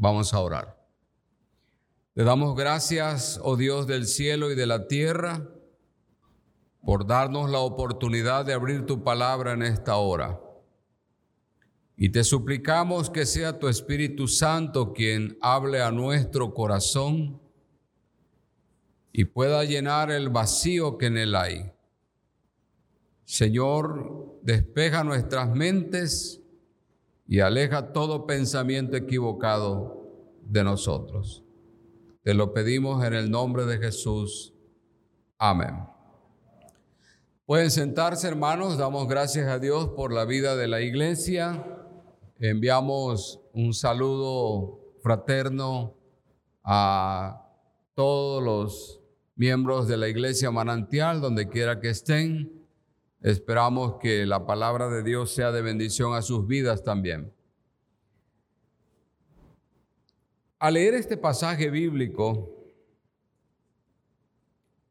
Vamos a orar. Le damos gracias, oh Dios del cielo y de la tierra, por darnos la oportunidad de abrir tu palabra en esta hora. Y te suplicamos que sea tu Espíritu Santo quien hable a nuestro corazón y pueda llenar el vacío que en él hay. Señor, despeja nuestras mentes y aleja todo pensamiento equivocado de nosotros. Te lo pedimos en el nombre de Jesús. Amén. Pueden sentarse, hermanos. Damos gracias a Dios por la vida de la iglesia. Enviamos un saludo fraterno a todos los miembros de la iglesia manantial, donde quiera que estén. Esperamos que la palabra de Dios sea de bendición a sus vidas también. Al leer este pasaje bíblico,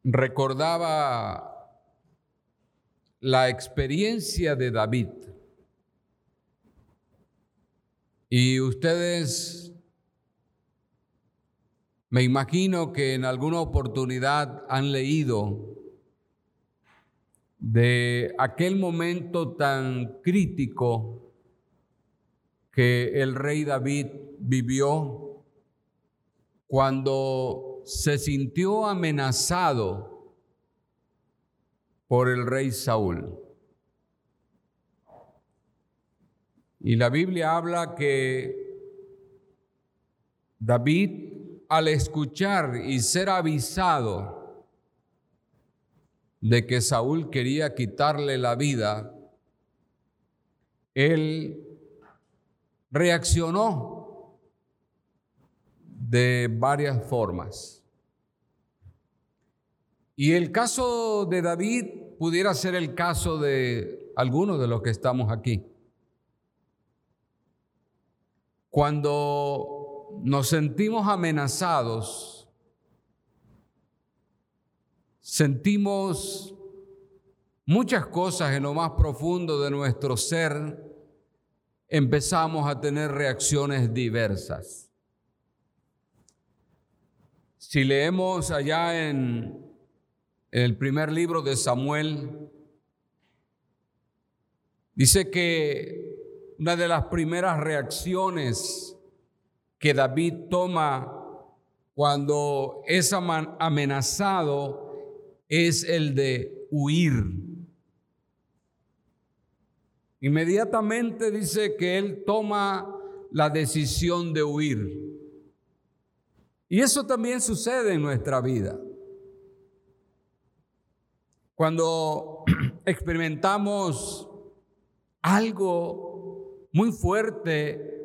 recordaba la experiencia de David. Y ustedes, me imagino que en alguna oportunidad han leído de aquel momento tan crítico que el rey David vivió cuando se sintió amenazado por el rey Saúl. Y la Biblia habla que David, al escuchar y ser avisado de que Saúl quería quitarle la vida, él reaccionó de varias formas. Y el caso de David pudiera ser el caso de algunos de los que estamos aquí. Cuando nos sentimos amenazados, sentimos muchas cosas en lo más profundo de nuestro ser, empezamos a tener reacciones diversas. Si leemos allá en, el primer libro de Samuel, dice que una de las primeras reacciones que David toma cuando es amenazado es el de huir. Inmediatamente dice que él toma la decisión de huir. Y eso también sucede en nuestra vida. Cuando experimentamos algo muy fuerte,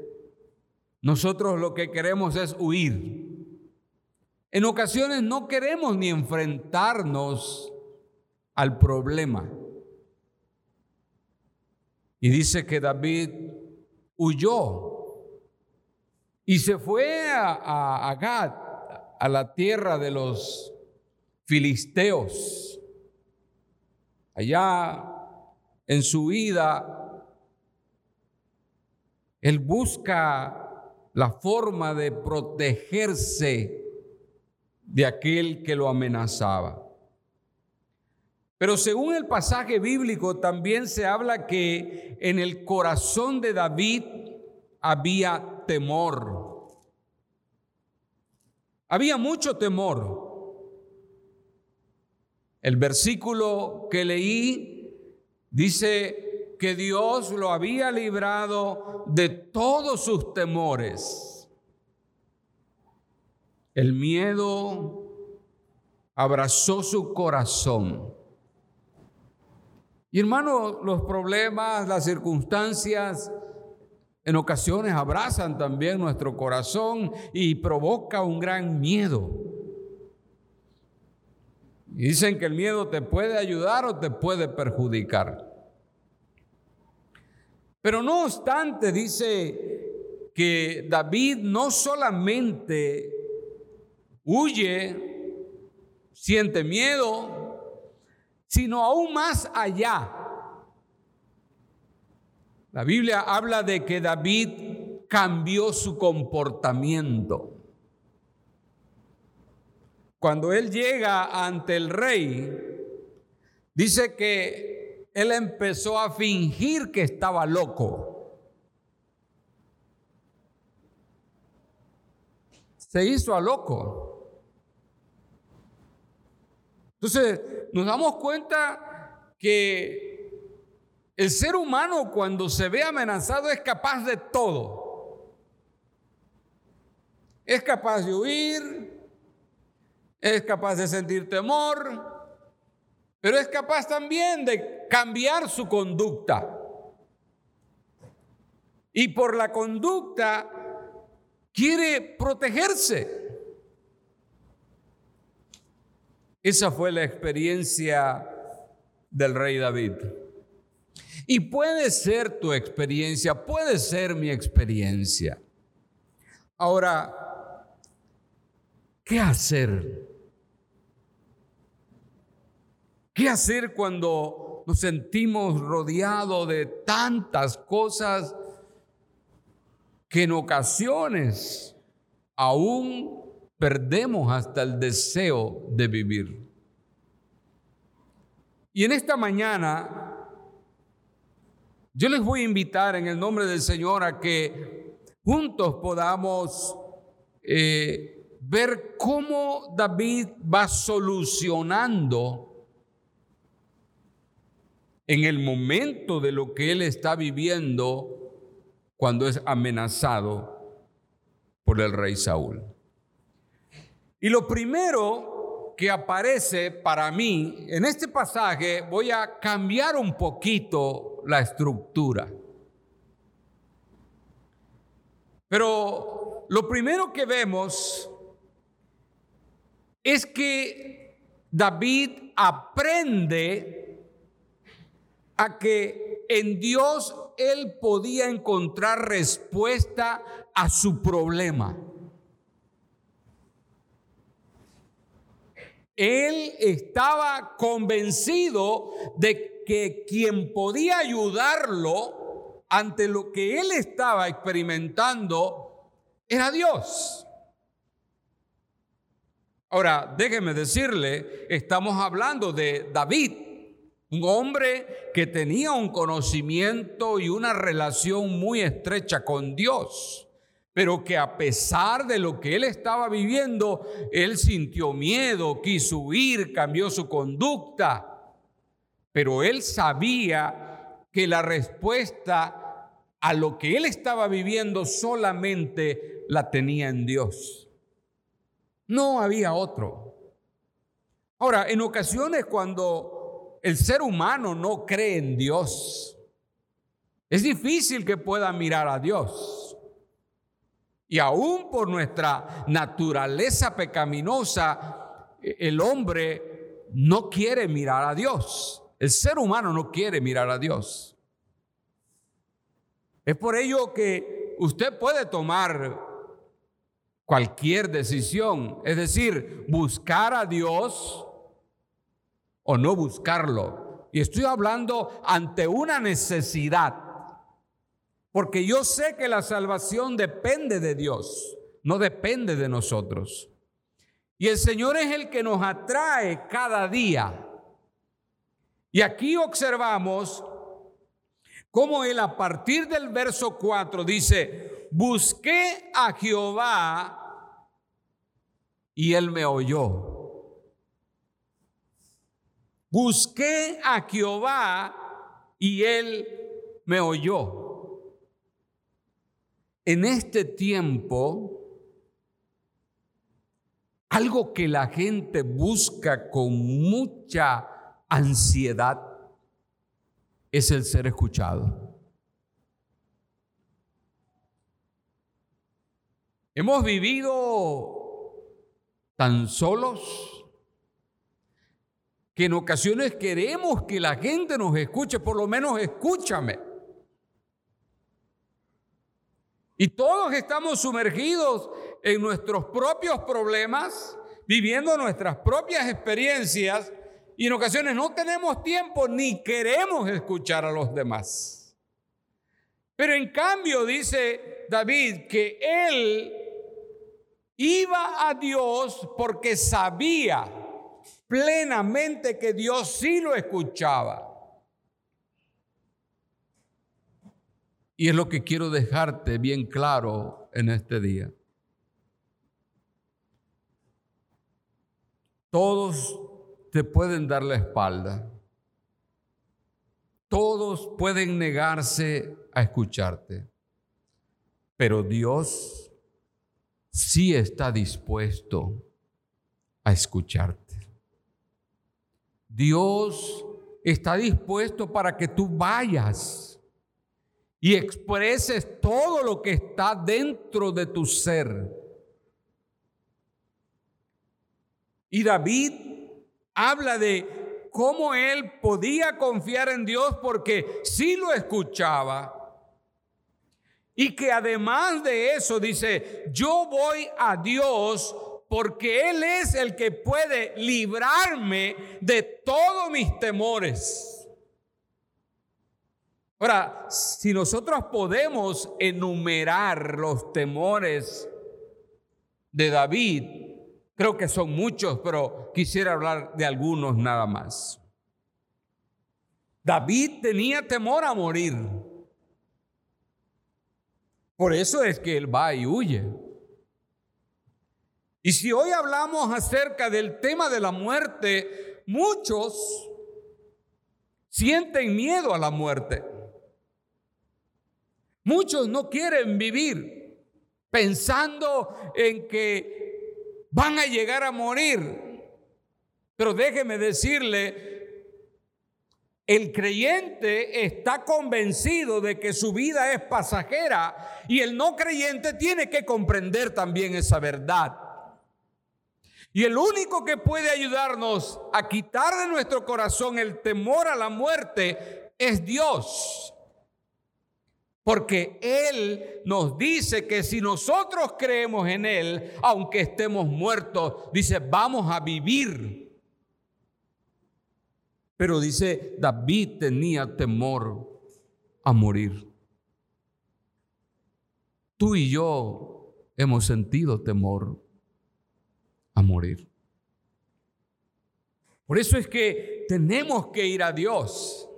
nosotros lo que queremos es huir. En ocasiones no queremos ni enfrentarnos al problema. Y dice que David huyó y se fue a, a, Gad, a la tierra de los filisteos. Allá en su vida él busca la forma de protegerse de aquel que lo amenazaba. Pero según el pasaje bíblico también se habla que en el corazón de David había temor. Había mucho temor. El versículo que leí dice, que Dios lo había librado de todos sus temores. El miedo abrazó su corazón. Y hermano, los problemas, las circunstancias, en ocasiones abrazan también nuestro corazón y provoca un gran miedo. Y dicen que el miedo te puede ayudar o te puede perjudicar. Pero no obstante, dice que David no solamente huye, siente miedo, sino aún más allá. La Biblia habla de que David cambió su comportamiento. Cuando él llega ante el rey, dice que él empezó a fingir que estaba loco. Se hizo a loco. Entonces, nos damos cuenta que el ser humano cuando se ve amenazado es capaz de todo. Es capaz de huir, es capaz de sentir temor, pero es capaz también de cambiar su conducta. Y por la conducta quiere protegerse. Esa fue la experiencia del rey David. Y puede ser tu experiencia, puede ser mi experiencia. Ahora, ¿qué hacer? ¿Qué hacer cuando nos sentimos rodeados de tantas cosas que en ocasiones aún perdemos hasta el deseo de vivir? Y en esta mañana yo les voy a invitar en el nombre del Señor a que juntos podamos eh, ver cómo David va solucionando en el momento de lo que él está viviendo cuando es amenazado por el rey Saúl. Y lo primero que aparece para mí en este pasaje, voy a cambiar un poquito la estructura. Pero lo primero que vemos es que David aprende a que en Dios él podía encontrar respuesta a su problema. Él estaba convencido de que quien podía ayudarlo ante lo que él estaba experimentando era Dios. Ahora, déjeme decirle, estamos hablando de David, un hombre que tenía un conocimiento y una relación muy estrecha con Dios, pero que a pesar de lo que él estaba viviendo, él sintió miedo, quiso huir, cambió su conducta. Pero él sabía que la respuesta a lo que él estaba viviendo solamente la tenía en Dios. No había otro. Ahora, en ocasiones cuando el ser humano no cree en Dios, es difícil que pueda mirar a Dios. Y aún por nuestra naturaleza pecaminosa, el hombre no quiere mirar a Dios. El ser humano no quiere mirar a Dios. Es por ello que usted puede tomar cualquier decisión, es decir, buscar a Dios o no buscarlo. Y estoy hablando ante una necesidad, porque yo sé que la salvación depende de Dios, no depende de nosotros. Y el Señor es el que nos atrae cada día y aquí observamos cómo él a partir del verso 4 dice, busqué a Jehová y él me oyó. Busqué a Jehová y él me oyó. En este tiempo, algo que la gente busca con mucha ansiedad es el ser escuchado. Hemos vivido tan solos que en ocasiones queremos que la gente nos escuche, por lo menos escúchame. Y todos estamos sumergidos en nuestros propios problemas, viviendo nuestras propias experiencias y en ocasiones no tenemos tiempo ni queremos escuchar a los demás. Pero en cambio dice David que él iba a Dios porque sabía plenamente que Dios sí lo escuchaba. Y es lo que quiero dejarte bien claro en este día. Todos te pueden dar la espalda. Todos pueden negarse a escucharte. Pero Dios sí está dispuesto a escucharte. Dios está dispuesto para que tú vayas y expreses todo lo que está dentro de tu ser Y David habla de cómo él podía confiar en Dios porque sí lo escuchaba. Y que además de eso dice, yo voy a Dios porque Él es el que puede librarme de todos mis temores. Ahora, si nosotros podemos enumerar los temores de David, Creo que son muchos, pero quisiera hablar de algunos nada más. David tenía temor a morir. Por eso es que él va y huye. Y si hoy hablamos acerca del tema de la muerte, muchos sienten miedo a la muerte. Muchos no quieren vivir pensando en que van a llegar a morir. Pero déjeme decirle, el creyente está convencido de que su vida es pasajera y el no creyente tiene que comprender también esa verdad. Y el único que puede ayudarnos a quitar de nuestro corazón el temor a la muerte es Dios. Porque Él nos dice que si nosotros creemos en Él, aunque estemos muertos, dice, vamos a vivir. Pero dice, David tenía temor a morir. Tú y yo hemos sentido temor a morir. Por eso es que tenemos que ir a Dios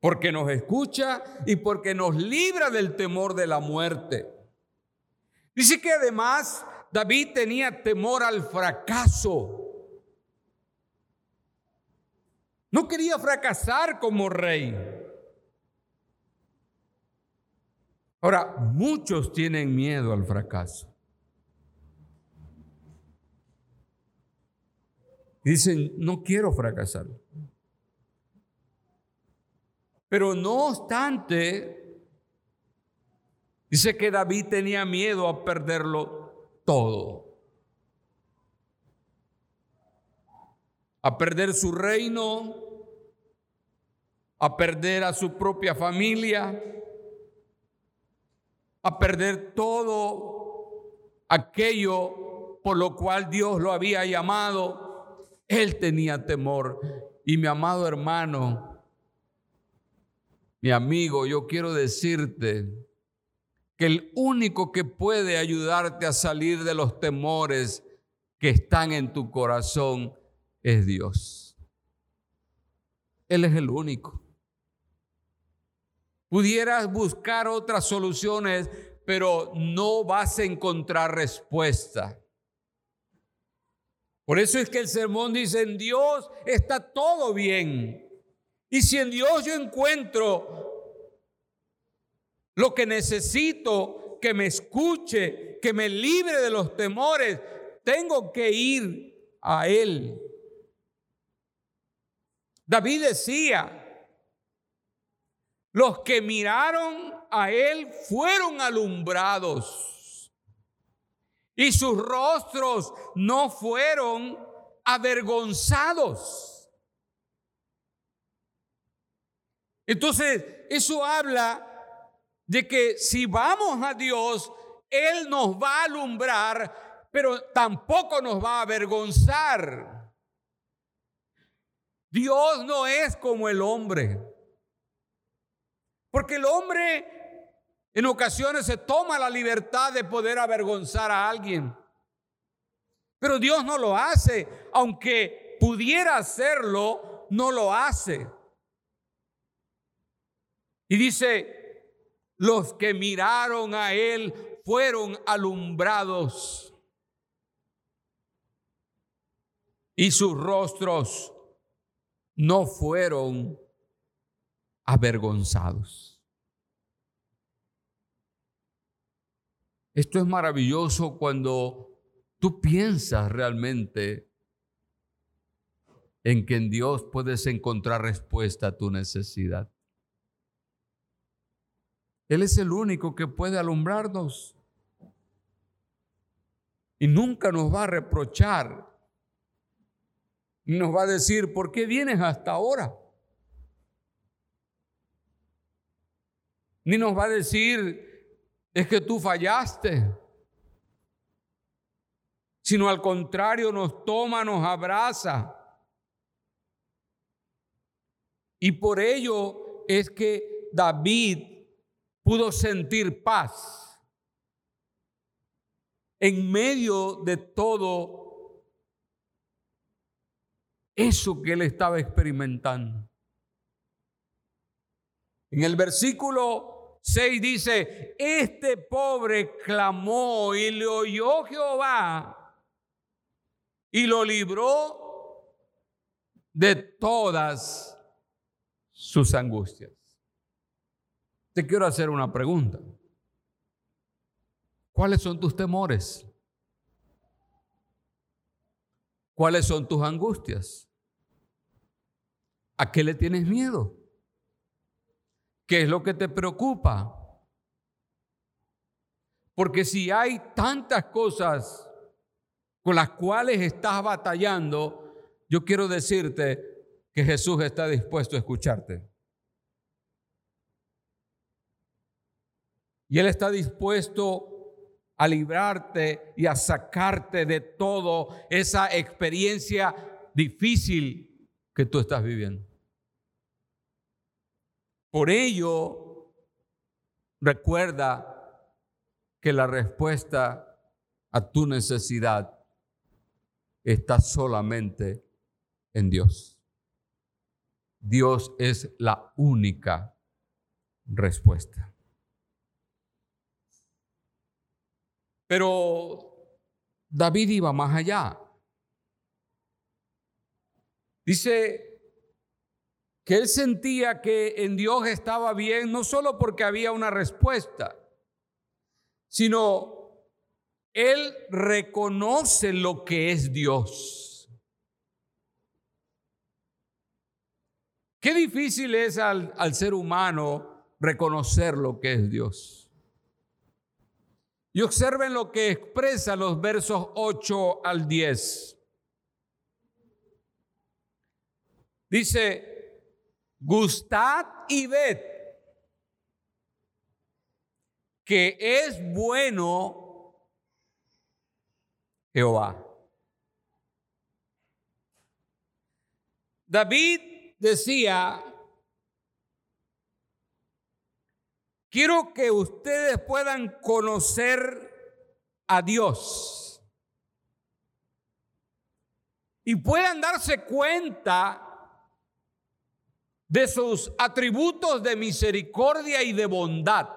porque nos escucha y porque nos libra del temor de la muerte. Dice que además David tenía temor al fracaso. No quería fracasar como rey. Ahora, muchos tienen miedo al fracaso. Dicen, no quiero fracasar. Pero no obstante, dice que David tenía miedo a perderlo todo. A perder su reino, a perder a su propia familia, a perder todo aquello por lo cual Dios lo había llamado. Él tenía temor. Y mi amado hermano, mi amigo, yo quiero decirte que el único que puede ayudarte a salir de los temores que están en tu corazón es Dios. Él es el único. Pudieras buscar otras soluciones, pero no vas a encontrar respuesta. Por eso es que el sermón dice, en Dios está todo bien. Y si en Dios yo encuentro lo que necesito, que me escuche, que me libre de los temores, tengo que ir a Él. David decía, los que miraron a Él fueron alumbrados y sus rostros no fueron avergonzados. Entonces, eso habla de que si vamos a Dios, Él nos va a alumbrar, pero tampoco nos va a avergonzar. Dios no es como el hombre. Porque el hombre En ocasiones se toma la libertad de poder avergonzar a alguien. Pero Dios no lo hace, aunque pudiera hacerlo, no lo hace. Y dice, los que miraron a Él fueron alumbrados y sus rostros no fueron avergonzados. Esto es maravilloso cuando tú piensas realmente en que en Dios puedes encontrar respuesta a tu necesidad. Él es el único que puede alumbrarnos. Y nunca nos va a reprochar. Nos va a decir, ¿por qué vienes hasta ahora? Ni nos va a decir, es que tú fallaste. Sino al contrario, nos toma, nos abraza. Y por ello es que David pudo sentir paz en medio de todo eso que él estaba experimentando. En el versículo 6 dice, este pobre clamó y le oyó Jehová y lo libró de todas sus angustias. Quiero hacer una pregunta. ¿Cuáles son tus temores? ¿Cuáles son tus angustias? ¿A qué le tienes miedo? ¿Qué es lo que te preocupa? Porque si hay tantas cosas con las cuales estás batallando, yo quiero decirte que Jesús está dispuesto a escucharte. Y Él está dispuesto a librarte y a sacarte de todo esa experiencia difícil que tú estás viviendo. Por ello, recuerda que la respuesta a tu necesidad está solamente en Dios. Dios es la única respuesta. Pero David iba más allá. Dice que él sentía que en Dios estaba bien, no solo porque había una respuesta, sino él reconoce lo que es Dios. Qué difícil es al, al ser humano reconocer lo que es Dios. Y observen lo que expresa los versos 8 al 10. Dice, gustad y ved que es bueno Jehová. David decía, Quiero que ustedes puedan conocer a Dios y puedan darse cuenta de sus atributos de misericordia y de bondad.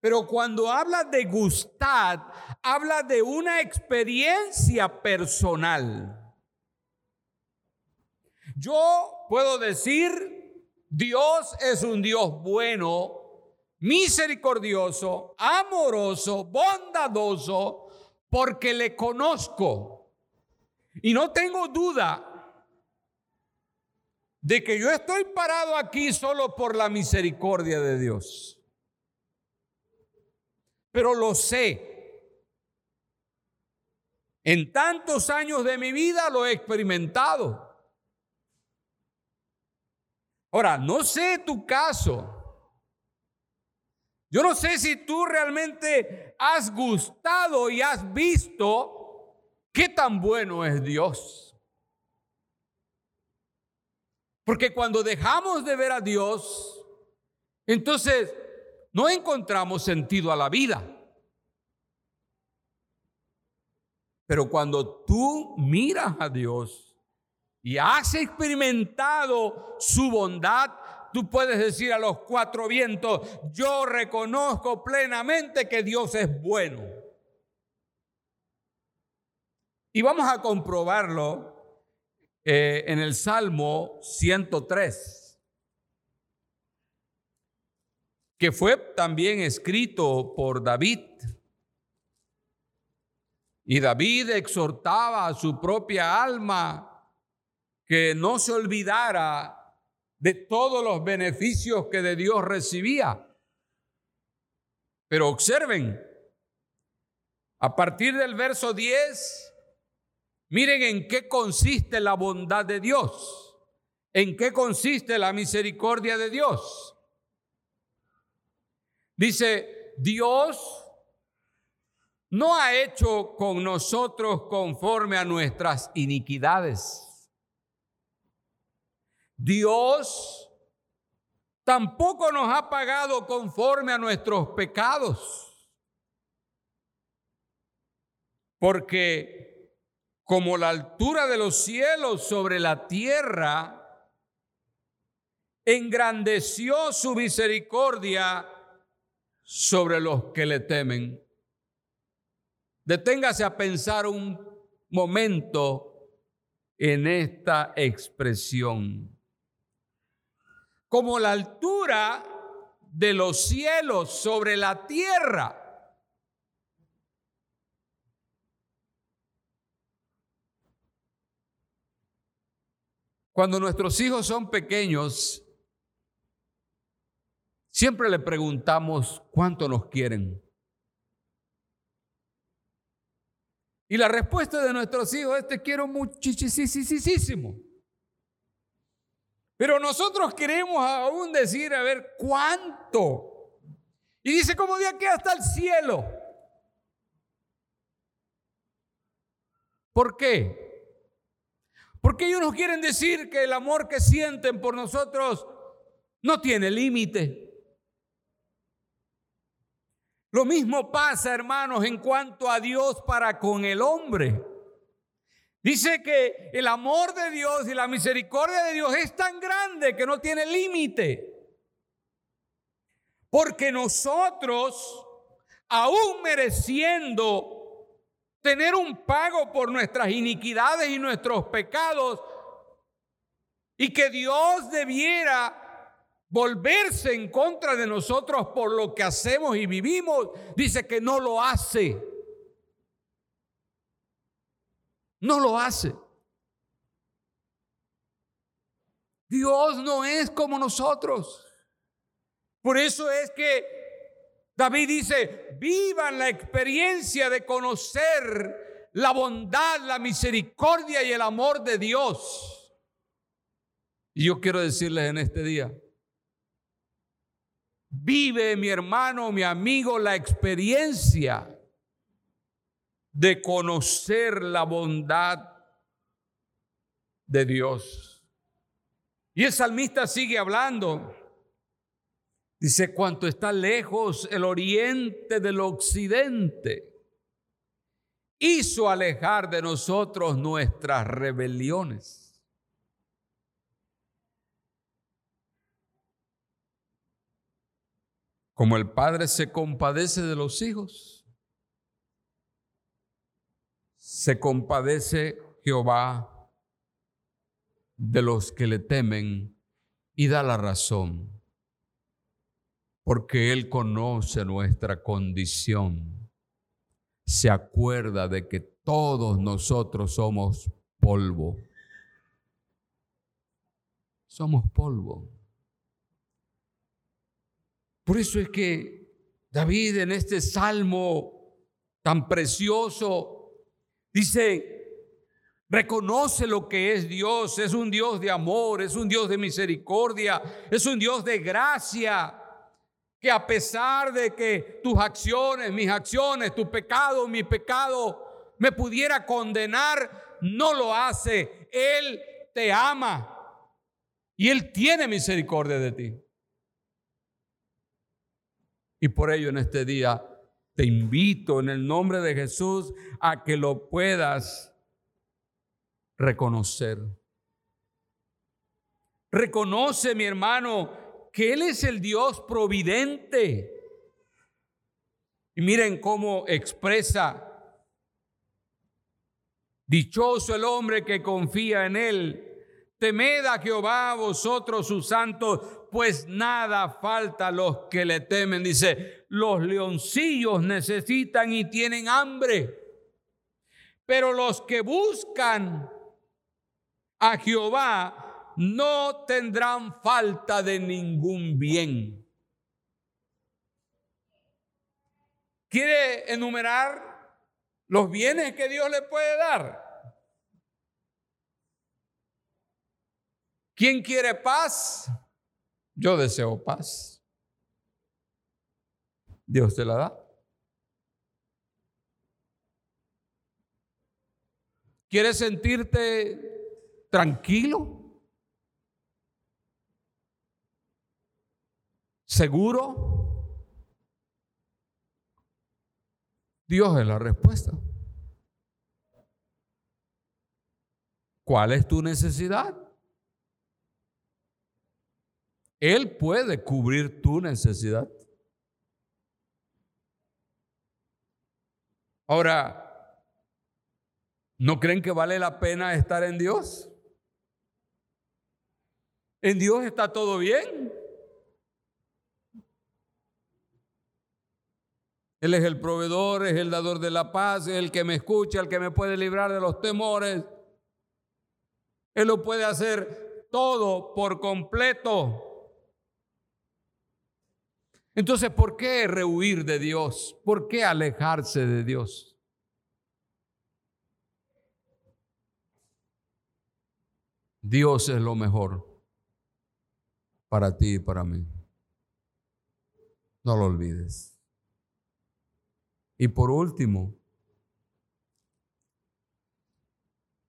Pero cuando habla de gustad, habla de una experiencia personal. Yo puedo decir Dios es un Dios bueno, misericordioso, amoroso, bondadoso, porque le conozco. Y no tengo duda de que yo estoy parado aquí solo por la misericordia de Dios. Pero lo sé. En tantos años de mi vida lo he experimentado. Ahora, no sé tu caso. Yo no sé si tú realmente has gustado y has visto qué tan bueno es Dios. Porque cuando dejamos de ver a Dios, entonces no encontramos sentido a la vida. Pero cuando tú miras a Dios y has experimentado su bondad, tú puedes decir a los cuatro vientos, yo reconozco plenamente que Dios es bueno. Y vamos a comprobarlo eh, en el Salmo 103, que fue también escrito por David. Y David exhortaba a su propia alma que no se olvidara de todos los beneficios que de Dios recibía. Pero observen, a partir del verso 10, miren en qué consiste la bondad de Dios, en qué consiste la misericordia de Dios. Dice, Dios no ha hecho con nosotros conforme a nuestras iniquidades Dios tampoco nos ha pagado conforme a nuestros pecados. Porque como la altura de los cielos sobre la tierra, engrandeció su misericordia sobre los que le temen. Deténgase a pensar un momento en esta expresión como la altura de los cielos sobre la tierra. Cuando nuestros hijos son pequeños, siempre le preguntamos cuánto nos quieren. Y la respuesta de nuestros hijos es te quiero muchísimo. Pero nosotros queremos aún decir, a ver, ¿cuánto? Y dice como de aquí hasta el cielo. ¿Por qué? Porque ellos nos quieren decir que el amor que sienten por nosotros no tiene límite. Lo mismo pasa, hermanos, en cuanto a Dios para con el hombre. Dice que el amor de Dios y la misericordia de Dios es tan grande que no tiene límite. Porque nosotros, aún mereciendo tener un pago por nuestras iniquidades y nuestros pecados, y que Dios debiera volverse en contra de nosotros por lo que hacemos y vivimos, dice que no lo hace. No lo hace. Dios no es como nosotros. Por eso es que David dice, vivan la experiencia de conocer la bondad, la misericordia y el amor de Dios. Y yo quiero decirles en este día, vive mi hermano, mi amigo, la experiencia de conocer la bondad de Dios. Y el salmista sigue hablando. Dice, cuanto está lejos el oriente del occidente, hizo alejar de nosotros nuestras rebeliones. Como el Padre se compadece de los hijos, se compadece Jehová de los que le temen y da la razón, porque Él conoce nuestra condición, se acuerda de que todos nosotros somos polvo. Somos polvo. Por eso es que David en este salmo tan precioso Dice, reconoce lo que es Dios. Es un Dios de amor, es un Dios de misericordia, es un Dios de gracia. Que a pesar de que tus acciones, mis acciones, tu pecado, mi pecado, me pudiera condenar, no lo hace. Él te ama y Él tiene misericordia de ti. Y por ello en este día te invito en el nombre de Jesús a que lo puedas reconocer. Reconoce, mi hermano, que Él es el Dios providente. Y miren cómo expresa, dichoso el hombre que confía en Él. Temed a Jehová vosotros sus santos, pues nada falta a los que le temen. Dice, los leoncillos necesitan y tienen hambre, pero los que buscan a Jehová no tendrán falta de ningún bien. ¿Quiere enumerar los bienes que Dios le puede dar? ¿Quién quiere paz? Yo deseo paz. Dios te la da. ¿Quieres sentirte tranquilo? ¿Seguro? Dios es la respuesta. ¿Cuál es tu necesidad? Él puede cubrir tu necesidad. Ahora, ¿no creen que vale la pena estar en Dios? En Dios está todo bien. Él es el proveedor, es el dador de la paz, es el que me escucha, el que me puede librar de los temores. Él lo puede hacer todo por completo. Entonces, ¿por qué rehuir de Dios? ¿Por qué alejarse de Dios? Dios es lo mejor para ti y para mí. No lo olvides. Y por último,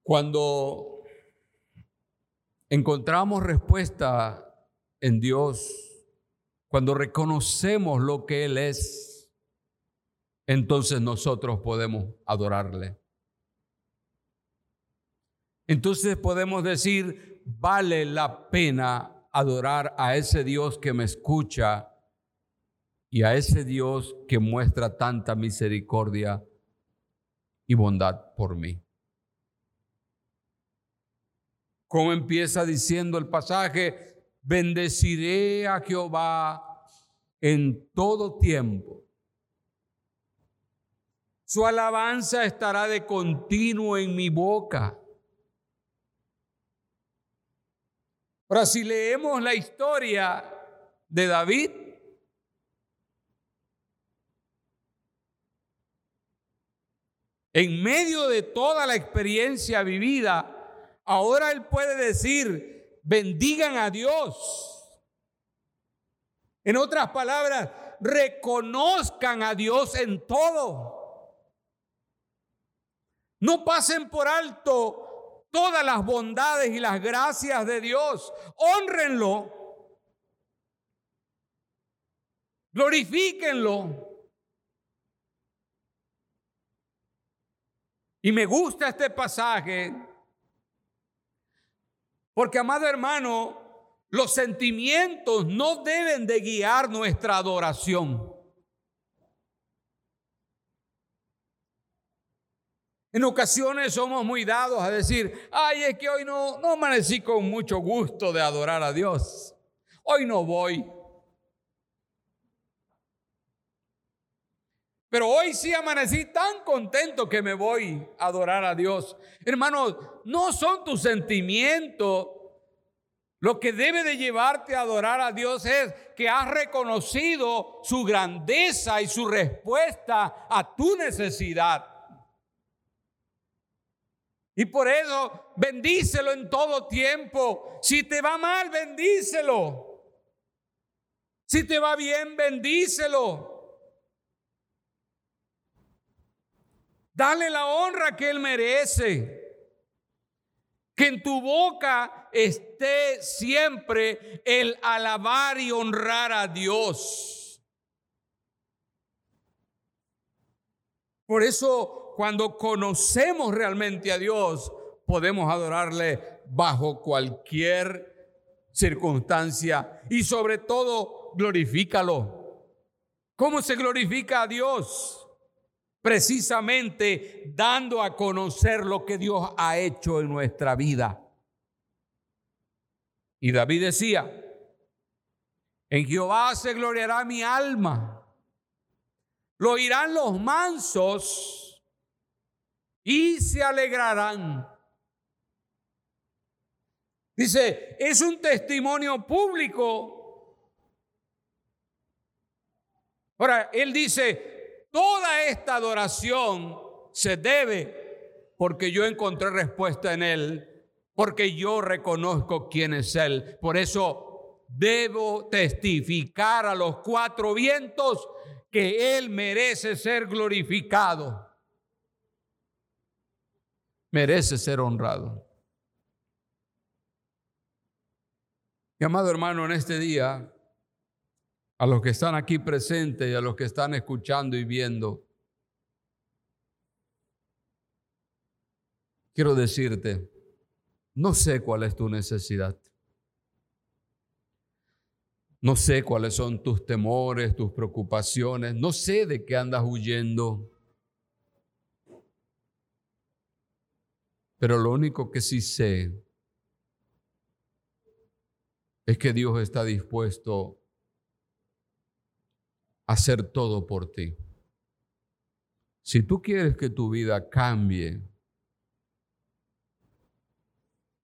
cuando encontramos respuesta en Dios, cuando reconocemos lo que Él es, entonces nosotros podemos adorarle. Entonces podemos decir, vale la pena adorar a ese Dios que me escucha y a ese Dios que muestra tanta misericordia y bondad por mí. Como empieza diciendo el pasaje, bendeciré a Jehová en todo tiempo. Su alabanza estará de continuo en mi boca. Ahora, si leemos la historia de David, en medio de toda la experiencia vivida, ahora él puede decir, bendigan a Dios. En otras palabras, reconozcan a Dios en todo. No pasen por alto todas las bondades y las gracias de Dios. Honrenlo. Glorifíquenlo. Y me gusta este pasaje porque, amado hermano, los sentimientos no deben de guiar nuestra adoración. En ocasiones somos muy dados a decir, ay, es que hoy no, no amanecí con mucho gusto de adorar a Dios. Hoy no voy. Pero hoy sí amanecí tan contento que me voy a adorar a Dios. Hermanos, no son tus sentimientos. Lo que debe de llevarte a adorar a Dios es que has reconocido su grandeza y su respuesta a tu necesidad. Y por eso bendícelo en todo tiempo. Si te va mal, bendícelo. Si te va bien, bendícelo. Dale la honra que Él merece. Que en tu boca esté siempre el alabar y honrar a Dios. Por eso cuando conocemos realmente a Dios, podemos adorarle bajo cualquier circunstancia y sobre todo glorifícalo. ¿Cómo se glorifica a Dios? Precisamente dando a conocer lo que Dios ha hecho en nuestra vida. Y David decía, en Jehová se gloriará mi alma. Lo oirán los mansos y se alegrarán. Dice, es un testimonio público. Ahora, él dice, toda esta adoración se debe porque yo encontré respuesta en él, porque yo reconozco quién es él. Por eso debo testificar a los cuatro vientos que él merece ser glorificado. Merece ser honrado. Mi amado hermano, en este día, a los que están aquí presentes y a los que están escuchando y viendo, quiero decirte, no sé cuál es tu necesidad. No sé cuáles son tus temores, tus preocupaciones. No sé de qué andas huyendo. Pero lo único que sí sé es que Dios está dispuesto hacer todo por ti. Si tú quieres que tu vida cambie,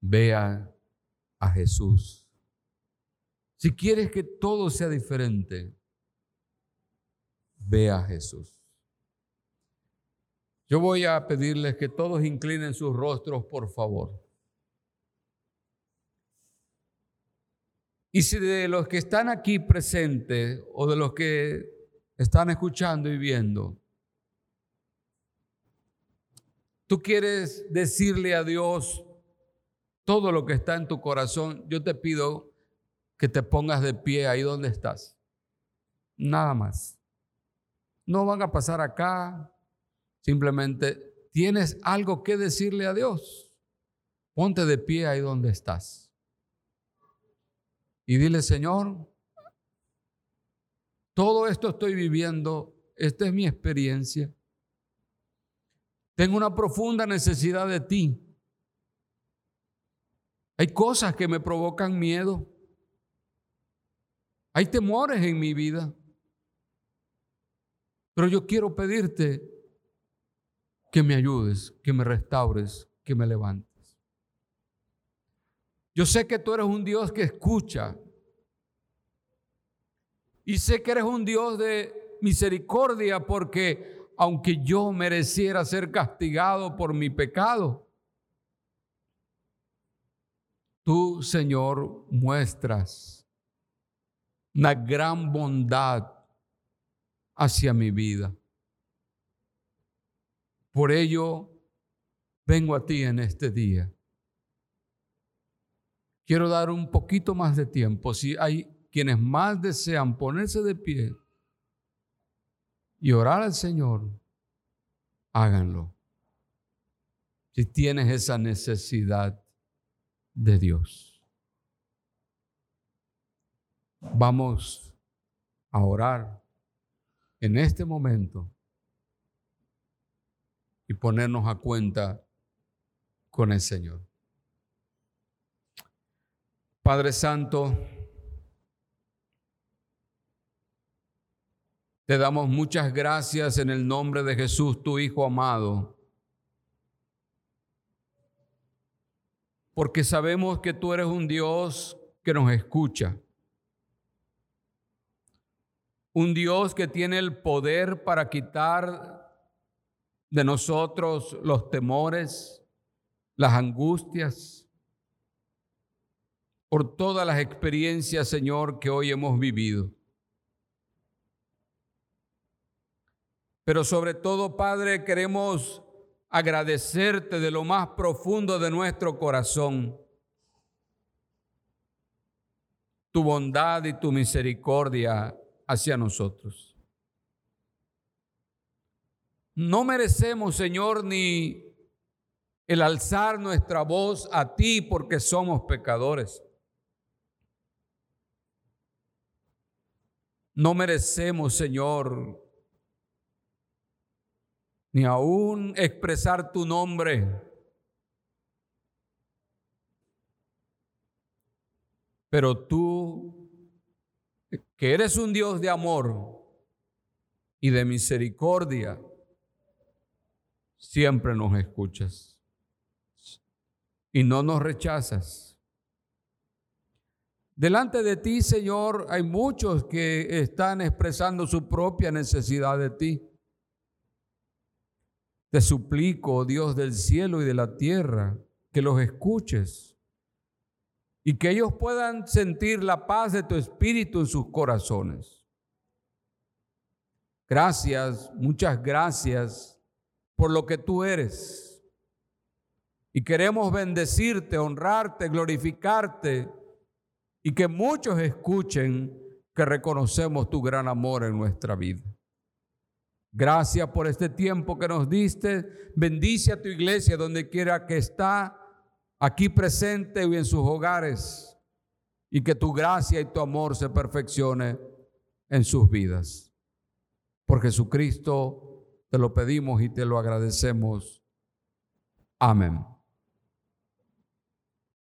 vea a Jesús. Si quieres que todo sea diferente, ve a Jesús. Yo voy a pedirles que todos inclinen sus rostros, por favor. Y si de los que están aquí presentes o de los que están escuchando y viendo, tú quieres decirle a Dios todo lo que está en tu corazón, yo te pido que te pongas de pie ahí donde estás. Nada más. No van a pasar acá. Simplemente tienes algo que decirle a Dios. Ponte de pie ahí donde estás y dile, Señor, todo esto estoy viviendo, esta es mi experiencia. Tengo una profunda necesidad de ti. Hay cosas que me provocan miedo. Hay temores en mi vida. Pero yo quiero pedirte que me ayudes, que me restaures, que me levantes. Yo sé que tú eres un Dios que escucha. Y sé que eres un Dios de misericordia porque aunque yo mereciera ser castigado por mi pecado, tú, Señor, muestras una gran bondad hacia mi vida. Por ello, vengo a ti en este día Quiero dar un poquito más de tiempo. Si hay quienes más desean ponerse de pie y orar al Señor, háganlo. Si tienes esa necesidad de Dios. Vamos a orar en este momento y ponernos a cuenta con el Señor. Padre Santo, te damos muchas gracias en el nombre de Jesús, tu Hijo amado, porque sabemos que tú eres un Dios que nos escucha, un Dios que tiene el poder para quitar de nosotros los temores, las angustias, por todas las experiencias, Señor, que hoy hemos vivido. Pero sobre todo, Padre, queremos agradecerte de lo más profundo de nuestro corazón tu bondad y tu misericordia hacia nosotros. No merecemos, Señor, ni el alzar nuestra voz a ti porque somos pecadores. No merecemos, Señor, ni aún expresar tu nombre. Pero tú, que eres un Dios de amor y de misericordia, siempre nos escuchas y no nos rechazas. Delante de ti, Señor, hay muchos que están expresando su propia necesidad de ti. Te suplico, Dios del cielo y de la tierra, que los escuches y que ellos puedan sentir la paz de tu espíritu en sus corazones. Gracias, muchas gracias por lo que tú eres. Y queremos bendecirte, honrarte, glorificarte y que muchos escuchen que reconocemos tu gran amor en nuestra vida. Gracias por este tiempo que nos diste. Bendice a tu iglesia donde quiera que está, aquí presente y en sus hogares. Y que tu gracia y tu amor se perfeccione en sus vidas. Por Jesucristo te lo pedimos y te lo agradecemos. Amén.